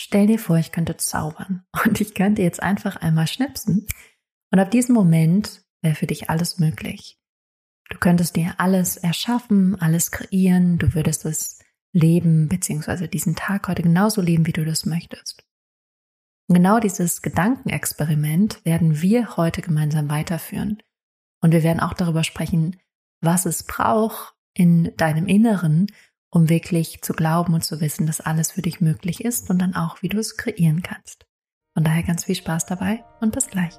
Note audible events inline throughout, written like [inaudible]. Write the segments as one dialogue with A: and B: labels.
A: stell dir vor, ich könnte zaubern [laughs] und ich könnte jetzt einfach einmal schnipsen und ab diesem Moment wäre für dich alles möglich. Du könntest dir alles erschaffen, alles kreieren, du würdest es leben, beziehungsweise diesen Tag heute genauso leben, wie du das möchtest. Und genau dieses Gedankenexperiment werden wir heute gemeinsam weiterführen. Und wir werden auch darüber sprechen, was es braucht in deinem Inneren, um wirklich zu glauben und zu wissen, dass alles für dich möglich ist und dann auch, wie du es kreieren kannst. Von daher ganz viel Spaß dabei und bis gleich.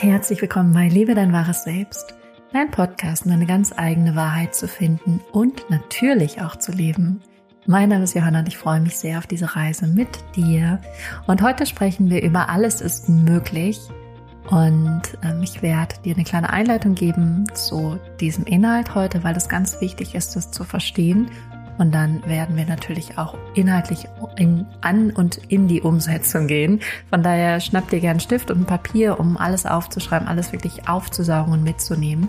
A: Herzlich willkommen bei Lebe dein wahres Selbst, dein Podcast, um deine ganz eigene Wahrheit zu finden und natürlich auch zu leben. Mein Name ist Johanna und ich freue mich sehr auf diese Reise mit dir. Und heute sprechen wir über Alles ist möglich. Und ähm, ich werde dir eine kleine Einleitung geben zu diesem Inhalt heute, weil es ganz wichtig ist, das zu verstehen und dann werden wir natürlich auch inhaltlich in, an und in die Umsetzung gehen. Von daher schnapp dir gern Stift und ein Papier, um alles aufzuschreiben, alles wirklich aufzusaugen und mitzunehmen.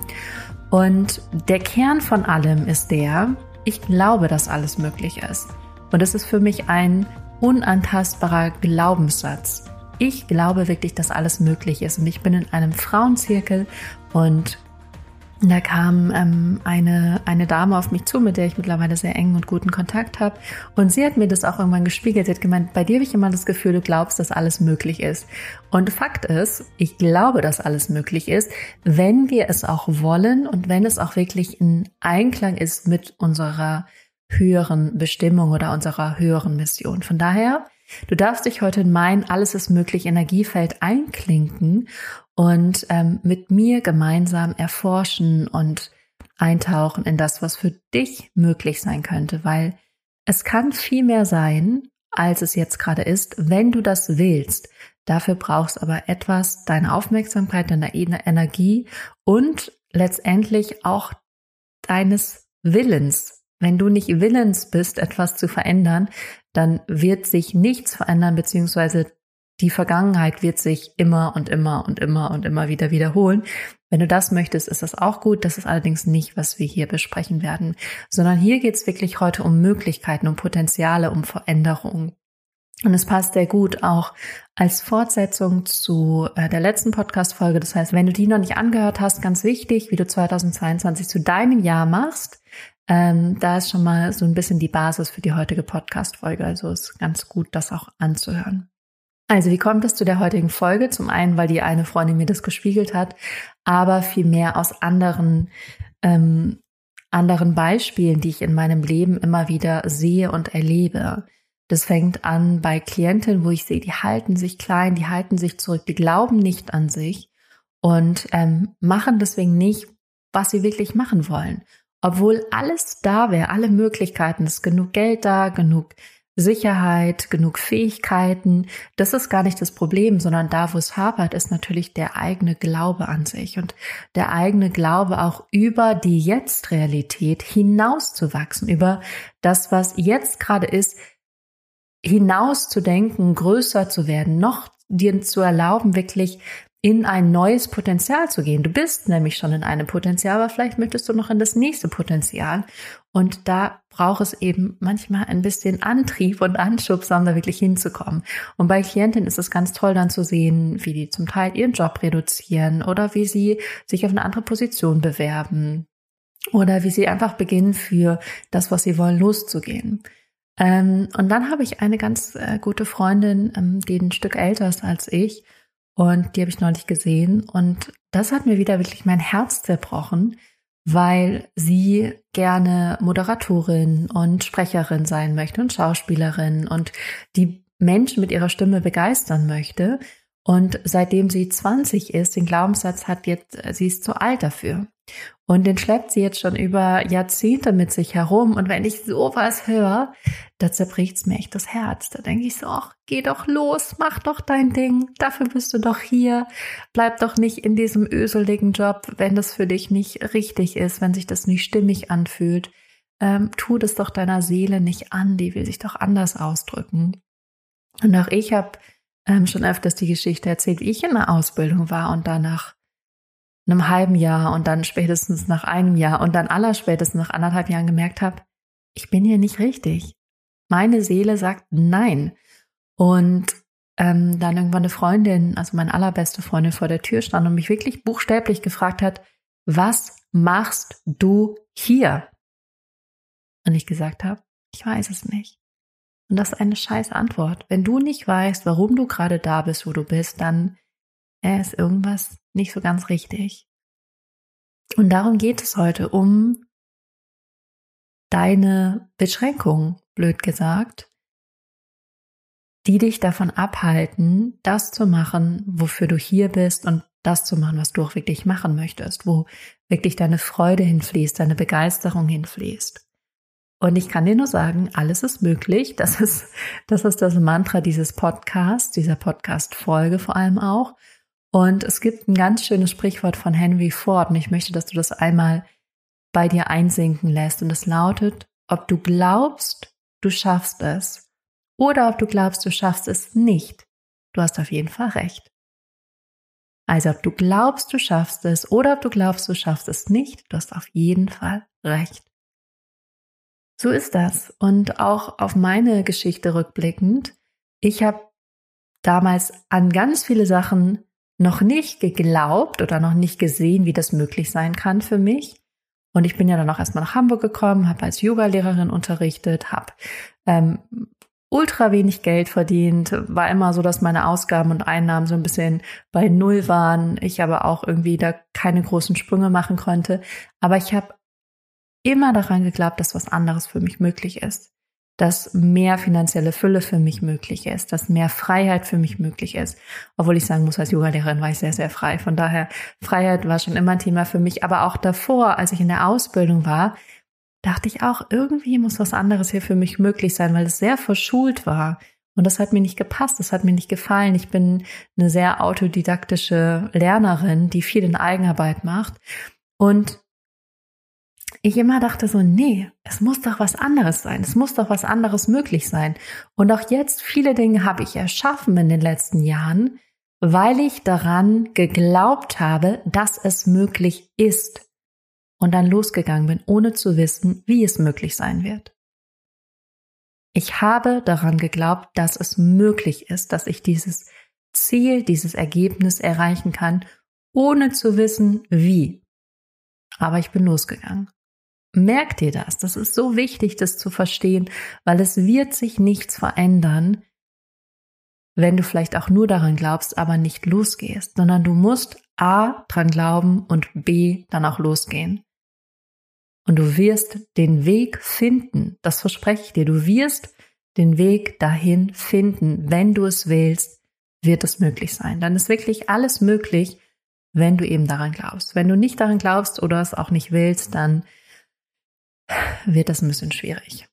A: Und der Kern von allem ist der, ich glaube, dass alles möglich ist. Und das ist für mich ein unantastbarer Glaubenssatz. Ich glaube wirklich, dass alles möglich ist. Und ich bin in einem Frauenzirkel und da kam ähm, eine, eine Dame auf mich zu, mit der ich mittlerweile sehr engen und guten Kontakt habe. Und sie hat mir das auch irgendwann gespiegelt. Sie hat gemeint, bei dir habe ich immer das Gefühl, du glaubst, dass alles möglich ist. Und Fakt ist, ich glaube, dass alles möglich ist, wenn wir es auch wollen und wenn es auch wirklich in Einklang ist mit unserer höheren Bestimmung oder unserer höheren Mission. Von daher, du darfst dich heute in mein Alles ist möglich Energiefeld einklinken und ähm, mit mir gemeinsam erforschen und eintauchen in das, was für dich möglich sein könnte, weil es kann viel mehr sein, als es jetzt gerade ist, wenn du das willst. Dafür brauchst aber etwas, deine Aufmerksamkeit, deine Energie und letztendlich auch deines Willens. Wenn du nicht willens bist, etwas zu verändern, dann wird sich nichts verändern, beziehungsweise die Vergangenheit wird sich immer und immer und immer und immer wieder wiederholen. Wenn du das möchtest, ist das auch gut. Das ist allerdings nicht, was wir hier besprechen werden, sondern hier geht es wirklich heute um Möglichkeiten, um Potenziale, um Veränderungen. Und es passt sehr gut auch als Fortsetzung zu äh, der letzten Podcast-Folge. Das heißt, wenn du die noch nicht angehört hast, ganz wichtig, wie du 2022 zu deinem Jahr machst, ähm, da ist schon mal so ein bisschen die Basis für die heutige Podcast-Folge. Also ist ganz gut, das auch anzuhören. Also wie kommt es zu der heutigen Folge? Zum einen, weil die eine Freundin mir das gespiegelt hat, aber vielmehr aus anderen, ähm, anderen Beispielen, die ich in meinem Leben immer wieder sehe und erlebe. Das fängt an bei Klientinnen, wo ich sehe, die halten sich klein, die halten sich zurück, die glauben nicht an sich und ähm, machen deswegen nicht, was sie wirklich machen wollen. Obwohl alles da wäre, alle Möglichkeiten, es ist genug Geld da, genug Sicherheit, genug Fähigkeiten. Das ist gar nicht das Problem, sondern da, wo es hapert, ist natürlich der eigene Glaube an sich und der eigene Glaube auch über die Jetzt-Realität hinauszuwachsen, über das, was jetzt gerade ist, hinauszudenken, größer zu werden, noch dir zu erlauben, wirklich in ein neues Potenzial zu gehen. Du bist nämlich schon in einem Potenzial, aber vielleicht möchtest du noch in das nächste Potenzial. Und da braucht es eben manchmal ein bisschen Antrieb und Anschubs, um da wirklich hinzukommen. Und bei Klientinnen ist es ganz toll dann zu sehen, wie die zum Teil ihren Job reduzieren oder wie sie sich auf eine andere Position bewerben oder wie sie einfach beginnen, für das, was sie wollen, loszugehen. Ähm, und dann habe ich eine ganz äh, gute Freundin, ähm, die ein Stück älter ist als ich und die habe ich neulich gesehen. Und das hat mir wieder wirklich mein Herz zerbrochen, weil sie gerne Moderatorin und Sprecherin sein möchte und Schauspielerin und die Menschen mit ihrer Stimme begeistern möchte. Und seitdem sie 20 ist, den Glaubenssatz hat jetzt, sie ist zu alt dafür. Und den schleppt sie jetzt schon über Jahrzehnte mit sich herum. Und wenn ich sowas höre, da zerbricht's mir echt das Herz. Da denke ich so, ach, geh doch los, mach doch dein Ding. Dafür bist du doch hier. Bleib doch nicht in diesem öseligen Job, wenn das für dich nicht richtig ist, wenn sich das nicht stimmig anfühlt. Ähm, tu das doch deiner Seele nicht an. Die will sich doch anders ausdrücken. Und auch ich habe ähm, schon öfters die Geschichte erzählt, wie ich in der Ausbildung war und danach einem halben Jahr und dann spätestens nach einem Jahr und dann allerspätestens nach anderthalb Jahren gemerkt habe, ich bin hier nicht richtig. Meine Seele sagt nein. Und ähm, dann irgendwann eine Freundin, also meine allerbeste Freundin vor der Tür stand und mich wirklich buchstäblich gefragt hat, was machst du hier? Und ich gesagt habe, ich weiß es nicht. Und das ist eine scheiß Antwort. Wenn du nicht weißt, warum du gerade da bist, wo du bist, dann ist irgendwas nicht so ganz richtig. Und darum geht es heute, um deine Beschränkung, blöd gesagt, die dich davon abhalten, das zu machen, wofür du hier bist und das zu machen, was du auch wirklich machen möchtest, wo wirklich deine Freude hinfließt, deine Begeisterung hinfließt. Und ich kann dir nur sagen, alles ist möglich. Das ist, das ist das Mantra dieses Podcasts, dieser Podcast-Folge vor allem auch. Und es gibt ein ganz schönes Sprichwort von Henry Ford und ich möchte, dass du das einmal bei dir einsinken lässt. Und es lautet, ob du glaubst, du schaffst es oder ob du glaubst, du schaffst es nicht. Du hast auf jeden Fall recht. Also ob du glaubst, du schaffst es oder ob du glaubst, du schaffst es nicht, du hast auf jeden Fall recht. So ist das. Und auch auf meine Geschichte rückblickend, ich habe damals an ganz viele Sachen noch nicht geglaubt oder noch nicht gesehen, wie das möglich sein kann für mich. Und ich bin ja dann auch erstmal nach Hamburg gekommen, habe als Yoga-Lehrerin unterrichtet, habe ähm, ultra wenig Geld verdient, war immer so, dass meine Ausgaben und Einnahmen so ein bisschen bei Null waren. Ich aber auch irgendwie da keine großen Sprünge machen konnte. Aber ich habe immer daran geglaubt, dass was anderes für mich möglich ist. Dass mehr finanzielle Fülle für mich möglich ist, dass mehr Freiheit für mich möglich ist. Obwohl ich sagen muss, als Yogalehrerin war ich sehr, sehr frei. Von daher, Freiheit war schon immer ein Thema für mich. Aber auch davor, als ich in der Ausbildung war, dachte ich auch, irgendwie muss was anderes hier für mich möglich sein, weil es sehr verschult war. Und das hat mir nicht gepasst, das hat mir nicht gefallen. Ich bin eine sehr autodidaktische Lernerin, die viel in Eigenarbeit macht. Und ich immer dachte so, nee, es muss doch was anderes sein, es muss doch was anderes möglich sein. Und auch jetzt, viele Dinge habe ich erschaffen in den letzten Jahren, weil ich daran geglaubt habe, dass es möglich ist. Und dann losgegangen bin, ohne zu wissen, wie es möglich sein wird. Ich habe daran geglaubt, dass es möglich ist, dass ich dieses Ziel, dieses Ergebnis erreichen kann, ohne zu wissen, wie. Aber ich bin losgegangen. Merk dir das. Das ist so wichtig, das zu verstehen, weil es wird sich nichts verändern, wenn du vielleicht auch nur daran glaubst, aber nicht losgehst, sondern du musst A dran glauben und B dann auch losgehen. Und du wirst den Weg finden, das verspreche ich dir, du wirst den Weg dahin finden, wenn du es willst, wird es möglich sein. Dann ist wirklich alles möglich, wenn du eben daran glaubst. Wenn du nicht daran glaubst oder es auch nicht willst, dann wird das ein bisschen schwierig.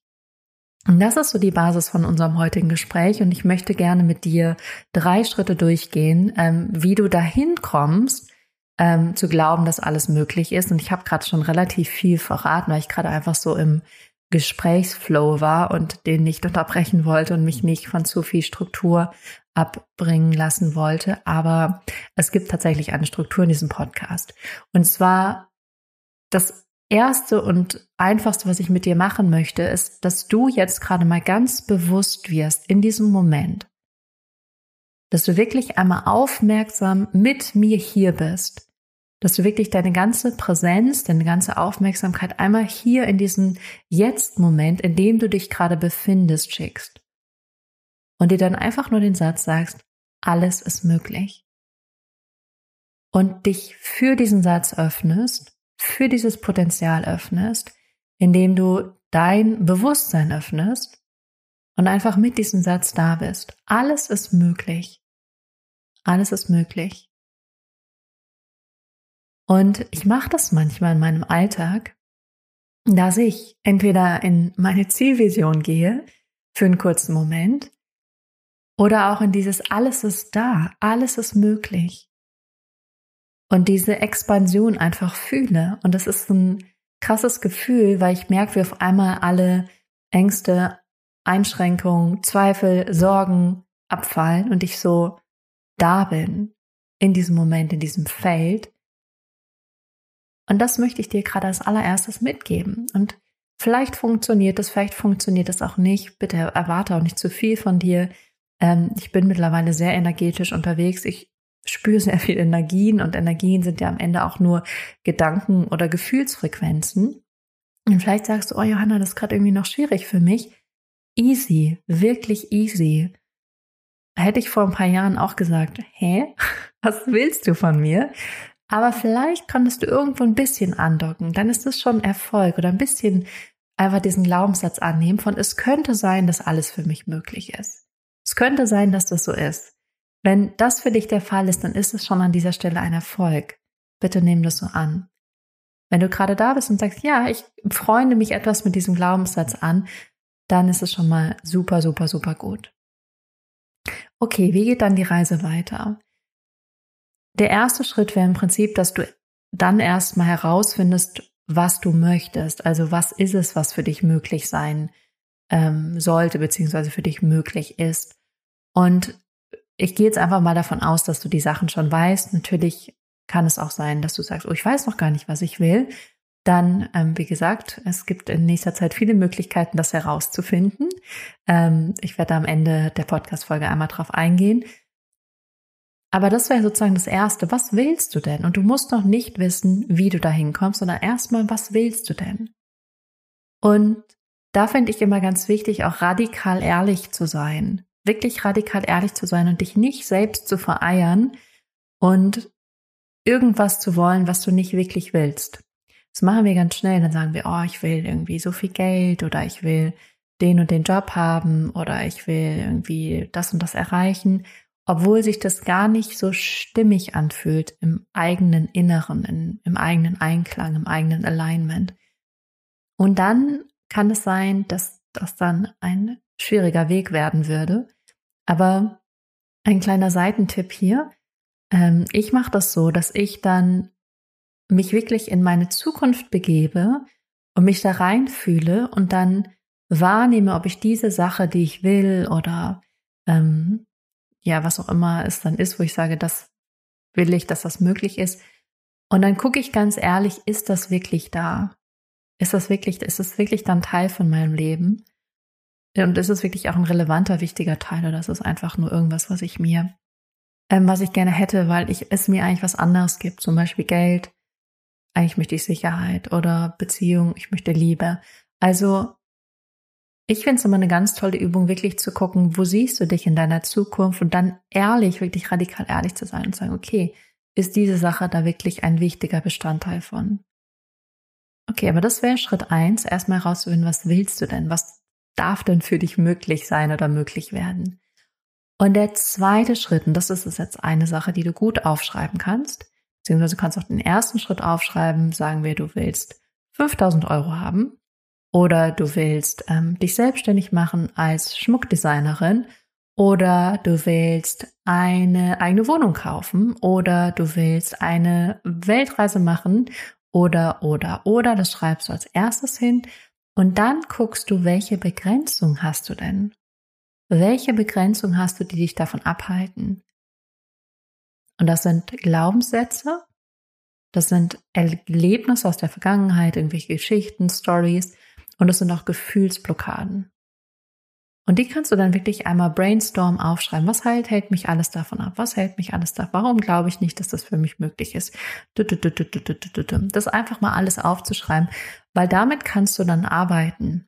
A: Und das ist so die Basis von unserem heutigen Gespräch und ich möchte gerne mit dir drei Schritte durchgehen, ähm, wie du dahin kommst, ähm, zu glauben, dass alles möglich ist. Und ich habe gerade schon relativ viel verraten, weil ich gerade einfach so im Gesprächsflow war und den nicht unterbrechen wollte und mich nicht von zu viel Struktur abbringen lassen wollte. Aber es gibt tatsächlich eine Struktur in diesem Podcast. Und zwar das Erste und Einfachste, was ich mit dir machen möchte, ist, dass du jetzt gerade mal ganz bewusst wirst in diesem Moment, dass du wirklich einmal aufmerksam mit mir hier bist, dass du wirklich deine ganze Präsenz, deine ganze Aufmerksamkeit einmal hier in diesen Jetzt-Moment, in dem du dich gerade befindest, schickst. Und dir dann einfach nur den Satz sagst, alles ist möglich. Und dich für diesen Satz öffnest für dieses Potenzial öffnest, indem du dein Bewusstsein öffnest und einfach mit diesem Satz da bist. Alles ist möglich. Alles ist möglich. Und ich mache das manchmal in meinem Alltag, dass ich entweder in meine Zielvision gehe für einen kurzen Moment oder auch in dieses alles ist da, alles ist möglich und diese Expansion einfach fühle. Und das ist ein krasses Gefühl, weil ich merke, wie auf einmal alle Ängste, Einschränkungen, Zweifel, Sorgen abfallen und ich so da bin in diesem Moment, in diesem Feld Und das möchte ich dir gerade als allererstes mitgeben. Und vielleicht funktioniert es, vielleicht funktioniert es auch nicht. Bitte erwarte auch nicht zu viel von dir. Ähm, ich bin mittlerweile sehr energetisch unterwegs. Ich spüre sehr viel Energien und Energien sind ja am Ende auch nur Gedanken oder Gefühlsfrequenzen. Und vielleicht sagst du, oh Johanna, das ist gerade irgendwie noch schwierig für mich. Easy, wirklich easy. Hätte ich vor ein paar Jahren auch gesagt, hä, [laughs] was willst du von mir? Aber vielleicht konntest du irgendwo ein bisschen andocken, dann ist das schon Erfolg oder ein bisschen einfach diesen Glaubenssatz annehmen von, es könnte sein, dass alles für mich möglich ist. Es könnte sein, dass das so ist. Wenn das für dich der Fall ist, dann ist es schon an dieser Stelle ein Erfolg. Bitte nimm das so an. Wenn du gerade da bist und sagst, ja, ich freunde mich etwas mit diesem Glaubenssatz an, dann ist es schon mal super, super, super gut. Okay, wie geht dann die Reise weiter? Der erste Schritt wäre im Prinzip, dass du dann erstmal herausfindest, was du möchtest. Also was ist es, was für dich möglich sein ähm, sollte, beziehungsweise für dich möglich ist. Und ich gehe jetzt einfach mal davon aus, dass du die Sachen schon weißt. Natürlich kann es auch sein, dass du sagst, oh, ich weiß noch gar nicht, was ich will. Dann, ähm, wie gesagt, es gibt in nächster Zeit viele Möglichkeiten, das herauszufinden. Ähm, ich werde am Ende der Podcast-Folge einmal drauf eingehen. Aber das wäre sozusagen das Erste. Was willst du denn? Und du musst noch nicht wissen, wie du dahin kommst, sondern erstmal, was willst du denn? Und da finde ich immer ganz wichtig, auch radikal ehrlich zu sein. Wirklich radikal ehrlich zu sein und dich nicht selbst zu vereiern und irgendwas zu wollen, was du nicht wirklich willst. Das machen wir ganz schnell. Dann sagen wir, oh, ich will irgendwie so viel Geld oder ich will den und den Job haben oder ich will irgendwie das und das erreichen obwohl sich das gar nicht so stimmig anfühlt im eigenen Inneren, in, im eigenen Einklang, im eigenen Alignment. Und dann kann es sein, dass das dann ein schwieriger Weg werden würde. Aber ein kleiner Seitentipp hier. Ähm, ich mache das so, dass ich dann mich wirklich in meine Zukunft begebe und mich da reinfühle und dann wahrnehme, ob ich diese Sache, die ich will oder ähm, ja, was auch immer es dann ist, wo ich sage, das will ich, dass das möglich ist. Und dann gucke ich ganz ehrlich, ist das wirklich da? Ist das wirklich, ist das wirklich dann Teil von meinem Leben? Und ist es wirklich auch ein relevanter, wichtiger Teil oder ist es einfach nur irgendwas, was ich mir, ähm, was ich gerne hätte, weil ich, es mir eigentlich was anderes gibt, zum Beispiel Geld. Eigentlich möchte ich Sicherheit oder Beziehung, ich möchte Liebe. Also ich finde es immer eine ganz tolle Übung, wirklich zu gucken, wo siehst du dich in deiner Zukunft und dann ehrlich, wirklich radikal ehrlich zu sein und zu sagen, okay, ist diese Sache da wirklich ein wichtiger Bestandteil von? Okay, aber das wäre Schritt eins, erstmal herauszufinden, was willst du denn? Was darf denn für dich möglich sein oder möglich werden? Und der zweite Schritt, und das ist jetzt eine Sache, die du gut aufschreiben kannst, beziehungsweise du kannst auch den ersten Schritt aufschreiben, sagen wir, du willst 5000 Euro haben oder du willst ähm, dich selbstständig machen als Schmuckdesignerin oder du willst eine eigene Wohnung kaufen oder du willst eine Weltreise machen oder oder oder das schreibst du als erstes hin und dann guckst du, welche Begrenzung hast du denn? Welche Begrenzung hast du, die dich davon abhalten? Und das sind Glaubenssätze, das sind Erlebnisse aus der Vergangenheit, irgendwelche Geschichten, Stories, und es sind auch Gefühlsblockaden. Und die kannst du dann wirklich einmal brainstorm aufschreiben. Was halt hält mich alles davon ab? Was hält mich alles davon? Warum glaube ich nicht, dass das für mich möglich ist? Das einfach mal alles aufzuschreiben, weil damit kannst du dann arbeiten.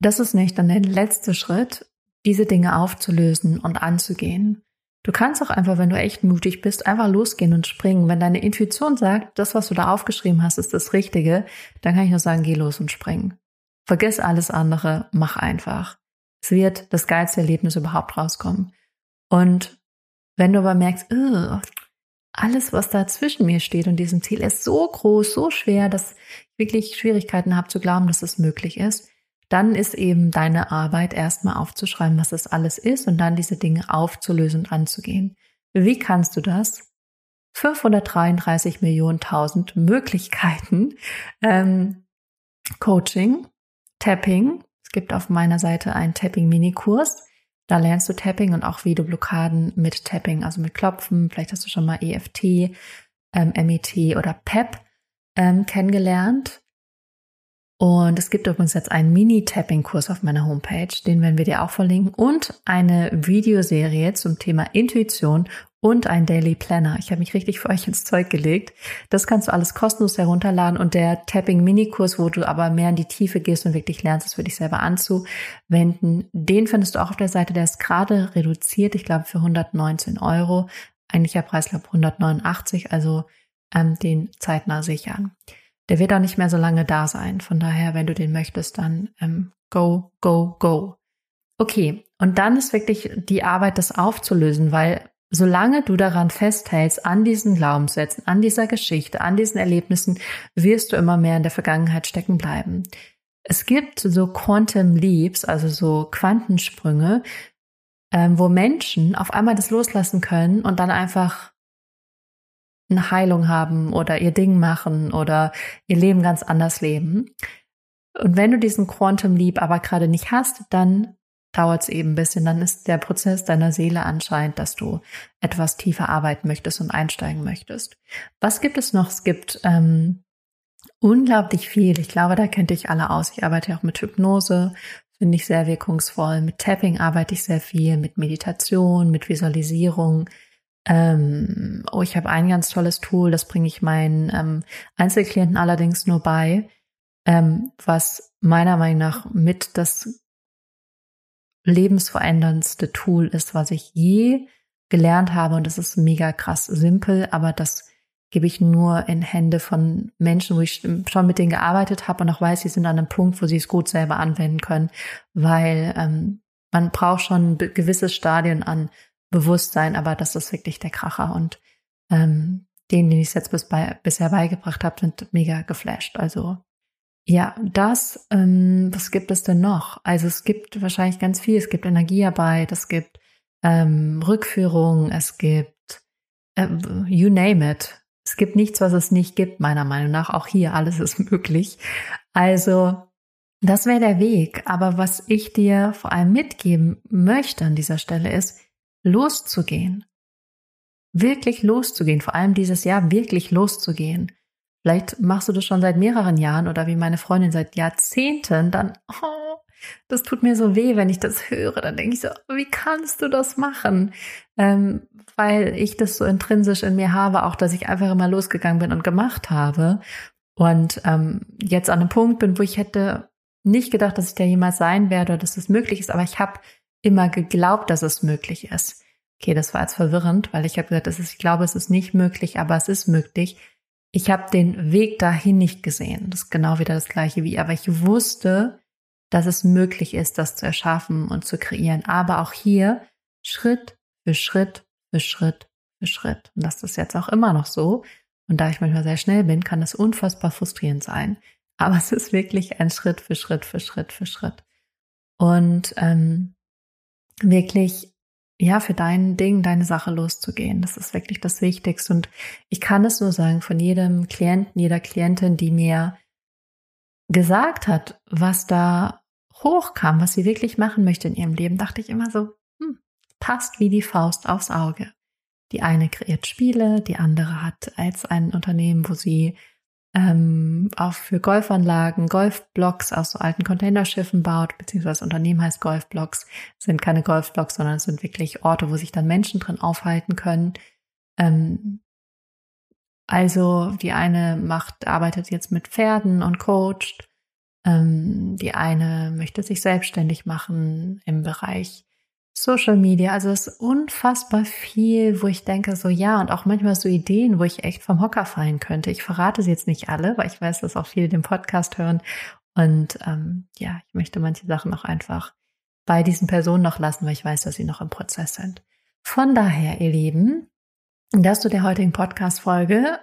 A: Das ist nicht dann der letzte Schritt, diese Dinge aufzulösen und anzugehen. Du kannst auch einfach, wenn du echt mutig bist, einfach losgehen und springen. Wenn deine Intuition sagt, das, was du da aufgeschrieben hast, ist das Richtige, dann kann ich nur sagen, geh los und spring. Vergiss alles andere, mach einfach. Es wird das geilste Erlebnis überhaupt rauskommen. Und wenn du aber merkst, alles, was da zwischen mir steht und diesem Ziel ist so groß, so schwer, dass ich wirklich Schwierigkeiten habe zu glauben, dass es möglich ist, dann ist eben deine Arbeit erstmal aufzuschreiben, was das alles ist und dann diese Dinge aufzulösen und anzugehen. Wie kannst du das? 533 Millionen tausend Möglichkeiten. Ähm, Coaching, Tapping. Es gibt auf meiner Seite einen Tapping-Mini-Kurs. Da lernst du Tapping und auch wie du Blockaden mit Tapping, also mit Klopfen, vielleicht hast du schon mal EFT ähm, MET oder PEP ähm, kennengelernt. Und es gibt übrigens jetzt einen Mini-Tapping-Kurs auf meiner Homepage, den werden wir dir auch verlinken, und eine Videoserie zum Thema Intuition und ein Daily Planner. Ich habe mich richtig für euch ins Zeug gelegt. Das kannst du alles kostenlos herunterladen und der Tapping Mini-Kurs, wo du aber mehr in die Tiefe gehst und wirklich lernst, es für dich selber anzuwenden, den findest du auch auf der Seite. Der ist gerade reduziert, ich glaube für 119 Euro. Eigentlicher Preis, glaube 189, also ähm, den zeitnah sichern. Der wird auch nicht mehr so lange da sein. Von daher, wenn du den möchtest, dann ähm, go, go, go. Okay, und dann ist wirklich die Arbeit, das aufzulösen, weil solange du daran festhältst, an diesen Glaubenssätzen, an dieser Geschichte, an diesen Erlebnissen, wirst du immer mehr in der Vergangenheit stecken bleiben. Es gibt so Quantum Leaps, also so Quantensprünge, ähm, wo Menschen auf einmal das loslassen können und dann einfach eine Heilung haben oder ihr Ding machen oder ihr Leben ganz anders leben. Und wenn du diesen Quantum Leap aber gerade nicht hast, dann dauert es eben ein bisschen. Dann ist der Prozess deiner Seele anscheinend, dass du etwas tiefer arbeiten möchtest und einsteigen möchtest. Was gibt es noch? Es gibt ähm, unglaublich viel. Ich glaube, da kennt ich alle aus. Ich arbeite auch mit Hypnose, finde ich sehr wirkungsvoll. Mit Tapping arbeite ich sehr viel, mit Meditation, mit Visualisierung. Ähm, oh, ich habe ein ganz tolles Tool, das bringe ich meinen ähm, Einzelklienten allerdings nur bei, ähm, was meiner Meinung nach mit das lebensveränderndste Tool ist, was ich je gelernt habe. Und das ist mega krass simpel, aber das gebe ich nur in Hände von Menschen, wo ich schon mit denen gearbeitet habe und auch weiß, sie sind an einem Punkt, wo sie es gut selber anwenden können, weil ähm, man braucht schon gewisse Stadien an Bewusstsein, aber das ist wirklich der Kracher und ähm, denen, den ich jetzt bis bei, bisher beigebracht habe, sind mega geflasht. Also ja, das, ähm, was gibt es denn noch? Also es gibt wahrscheinlich ganz viel. Es gibt Energiearbeit, es gibt ähm, Rückführung, es gibt äh, you name it. Es gibt nichts, was es nicht gibt, meiner Meinung nach. Auch hier, alles ist [laughs] möglich. Also das wäre der Weg. Aber was ich dir vor allem mitgeben möchte an dieser Stelle ist, loszugehen. Wirklich loszugehen, vor allem dieses Jahr wirklich loszugehen. Vielleicht machst du das schon seit mehreren Jahren oder wie meine Freundin seit Jahrzehnten, dann, oh, das tut mir so weh, wenn ich das höre. Dann denke ich so, wie kannst du das machen? Ähm, weil ich das so intrinsisch in mir habe, auch dass ich einfach immer losgegangen bin und gemacht habe. Und ähm, jetzt an einem Punkt bin, wo ich hätte nicht gedacht, dass ich da jemals sein werde oder dass es möglich ist, aber ich habe immer geglaubt, dass es möglich ist. Okay, das war jetzt verwirrend, weil ich habe gesagt, es ist, ich glaube, es ist nicht möglich, aber es ist möglich. Ich habe den Weg dahin nicht gesehen. Das ist genau wieder das gleiche wie, aber ich wusste, dass es möglich ist, das zu erschaffen und zu kreieren. Aber auch hier Schritt für Schritt für Schritt für Schritt. Und das ist jetzt auch immer noch so. Und da ich manchmal sehr schnell bin, kann das unfassbar frustrierend sein. Aber [laughs] es ist wirklich ein Schritt für Schritt für Schritt für Schritt. Und ähm, wirklich, ja, für dein Ding, deine Sache loszugehen. Das ist wirklich das Wichtigste. Und ich kann es nur sagen, von jedem Klienten, jeder Klientin, die mir gesagt hat, was da hochkam, was sie wirklich machen möchte in ihrem Leben, dachte ich immer so, hm, passt wie die Faust aufs Auge. Die eine kreiert Spiele, die andere hat als ein Unternehmen, wo sie ähm, auch für Golfanlagen Golfblocks aus so alten Containerschiffen baut, beziehungsweise Unternehmen heißt Golfblocks, sind keine Golfblocks, sondern es sind wirklich Orte, wo sich dann Menschen drin aufhalten können. Ähm, also die eine macht, arbeitet jetzt mit Pferden und coacht. Ähm, die eine möchte sich selbstständig machen im Bereich Social Media, also es ist unfassbar viel, wo ich denke, so ja, und auch manchmal so Ideen, wo ich echt vom Hocker fallen könnte. Ich verrate sie jetzt nicht alle, weil ich weiß, dass auch viele den Podcast hören. Und ähm, ja, ich möchte manche Sachen auch einfach bei diesen Personen noch lassen, weil ich weiß, dass sie noch im Prozess sind. Von daher, ihr Lieben, das zu der heutigen Podcast-Folge.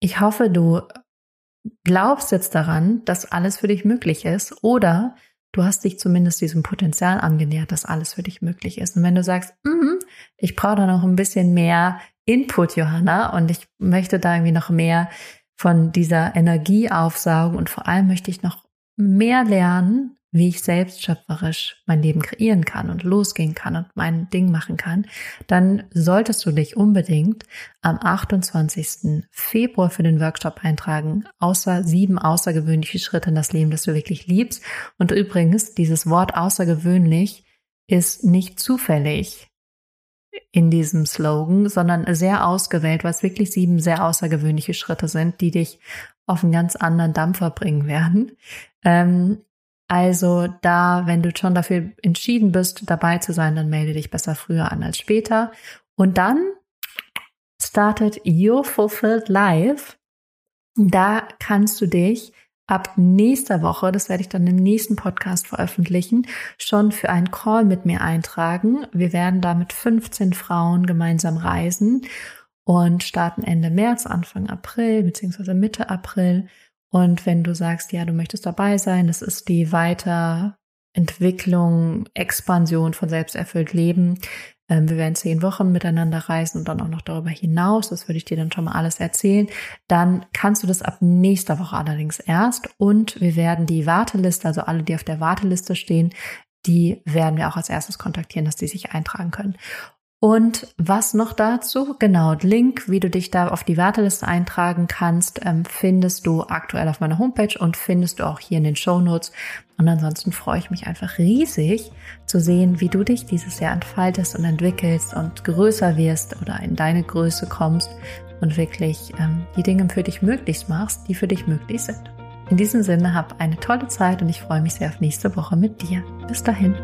A: Ich hoffe, du glaubst jetzt daran, dass alles für dich möglich ist oder du hast dich zumindest diesem Potenzial angenähert, dass alles für dich möglich ist. Und wenn du sagst, mm, ich brauche da noch ein bisschen mehr Input, Johanna, und ich möchte da irgendwie noch mehr von dieser Energie aufsaugen und vor allem möchte ich noch mehr lernen, wie ich selbst schöpferisch mein Leben kreieren kann und losgehen kann und mein Ding machen kann, dann solltest du dich unbedingt am 28. Februar für den Workshop eintragen, außer sieben außergewöhnliche Schritte in das Leben, das du wirklich liebst. Und übrigens, dieses Wort außergewöhnlich ist nicht zufällig in diesem Slogan, sondern sehr ausgewählt, weil es wirklich sieben sehr außergewöhnliche Schritte sind, die dich auf einen ganz anderen Dampfer bringen werden. Ähm, also da, wenn du schon dafür entschieden bist, dabei zu sein, dann melde dich besser früher an als später. Und dann startet Your Fulfilled Life. Da kannst du dich ab nächster Woche, das werde ich dann im nächsten Podcast veröffentlichen, schon für einen Call mit mir eintragen. Wir werden da mit 15 Frauen gemeinsam reisen und starten Ende März, Anfang April beziehungsweise Mitte April. Und wenn du sagst, ja, du möchtest dabei sein, das ist die Weiterentwicklung, Expansion von selbsterfüllt Leben. Ähm, wir werden zehn Wochen miteinander reisen und dann auch noch darüber hinaus. Das würde ich dir dann schon mal alles erzählen. Dann kannst du das ab nächster Woche allerdings erst. Und wir werden die Warteliste, also alle, die auf der Warteliste stehen, die werden wir auch als erstes kontaktieren, dass die sich eintragen können. Und was noch dazu? Genau, Link, wie du dich da auf die Warteliste eintragen kannst, ähm, findest du aktuell auf meiner Homepage und findest du auch hier in den Show Notes. Und ansonsten freue ich mich einfach riesig zu sehen, wie du dich dieses Jahr entfaltest und entwickelst und größer wirst oder in deine Größe kommst und wirklich ähm, die Dinge für dich möglich machst, die für dich möglich sind. In diesem Sinne, hab eine tolle Zeit und ich freue mich sehr auf nächste Woche mit dir. Bis dahin.